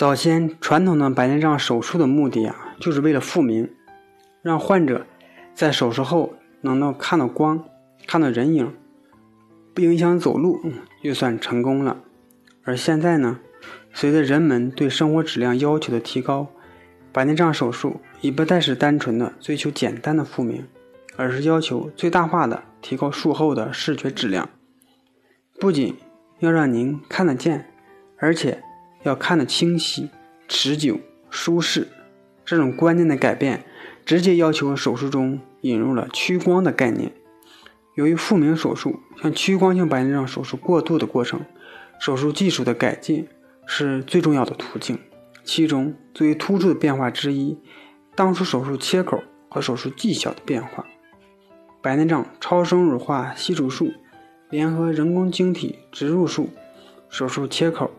早先传统的白内障手术的目的啊，就是为了复明，让患者在手术后能够看到光、看到人影，不影响走路，就算成功了。而现在呢，随着人们对生活质量要求的提高，白内障手术已不再是单纯的追求简单的复明，而是要求最大化的提高术后的视觉质量。不仅要让您看得见，而且。要看得清晰、持久、舒适，这种观念的改变，直接要求手术中引入了屈光的概念。由于复明手术向屈光性白内障手术过渡的过程，手术技术的改进是最重要的途径。其中最为突出的变化之一，当初手术切口和手术技巧的变化。白内障超声乳化吸除术联合人工晶体植入术手术切口。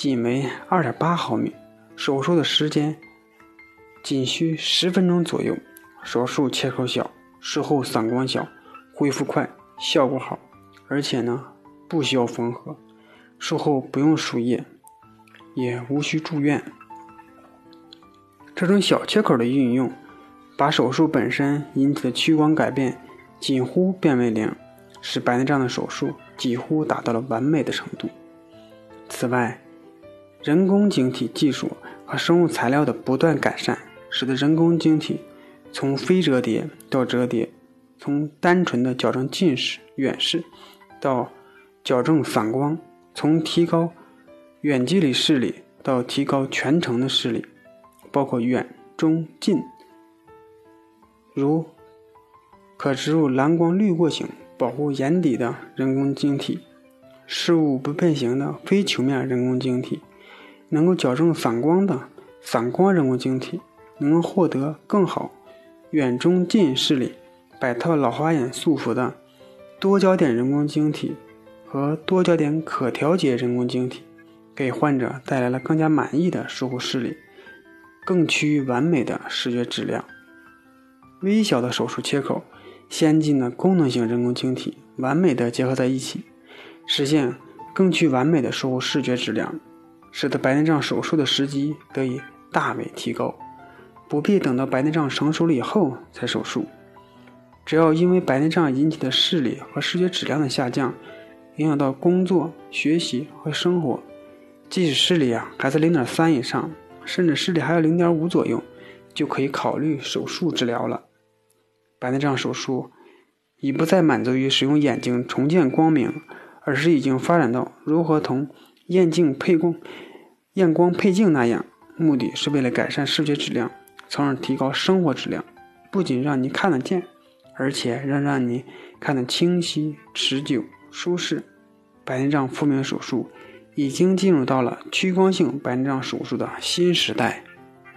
仅为二点八毫米，手术的时间仅需十分钟左右。手术切口小，术后散光小，恢复快，效果好，而且呢不需要缝合，术后不用输液，也无需住院。这种小切口的运用，把手术本身引起的屈光改变几乎变为零，使白内障的手术几乎达到了完美的程度。此外，人工晶体技术和生物材料的不断改善，使得人工晶体从非折叠到折叠，从单纯的矫正近视、远视到矫正散光，从提高远距离视力到提高全程的视力，包括远、中、近，如可植入蓝光滤过型保护眼底的人工晶体，事物不变形的非球面人工晶体。能够矫正散光的散光人工晶体，能够获得更好远中近视力，摆脱老花眼束缚的多焦点人工晶体和多焦点可调节人工晶体，给患者带来了更加满意的术后视力，更趋于完美的视觉质量。微小的手术切口，先进的功能性人工晶体，完美的结合在一起，实现更趋完美的术后视觉质量。使得白内障手术的时机得以大为提高，不必等到白内障成熟了以后才手术。只要因为白内障引起的视力和视觉质量的下降，影响到工作、学习和生活，即使视力啊还在零点三以上，甚至视力还有零点五左右，就可以考虑手术治疗了。白内障手术已不再满足于使用眼睛重见光明，而是已经发展到如何同。验镜配光、验光配镜那样，目的是为了改善视觉质量，从而提高生活质量。不仅让你看得见，而且让让你看得清晰、持久、舒适。白内障复明手术已经进入到了屈光性白内障手术的新时代。